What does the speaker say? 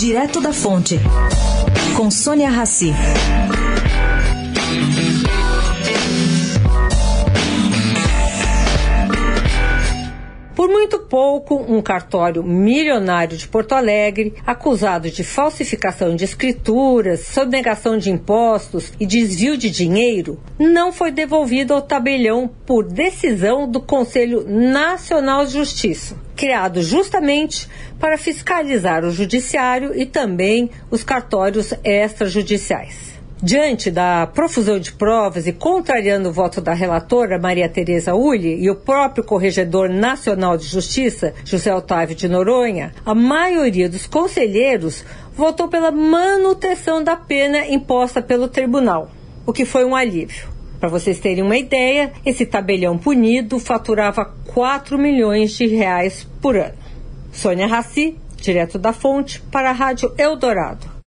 Direto da Fonte, com Sônia Rassi. Por muito pouco, um cartório milionário de Porto Alegre, acusado de falsificação de escrituras, sonegação de impostos e desvio de dinheiro, não foi devolvido ao tabelião por decisão do Conselho Nacional de Justiça, criado justamente para fiscalizar o judiciário e também os cartórios extrajudiciais. Diante da profusão de provas e contrariando o voto da relatora Maria Tereza Uli e o próprio Corregedor Nacional de Justiça, José Otávio de Noronha, a maioria dos conselheiros votou pela manutenção da pena imposta pelo tribunal, o que foi um alívio. Para vocês terem uma ideia, esse tabelião punido faturava 4 milhões de reais por ano. Sônia Raci, direto da fonte, para a Rádio Eldorado.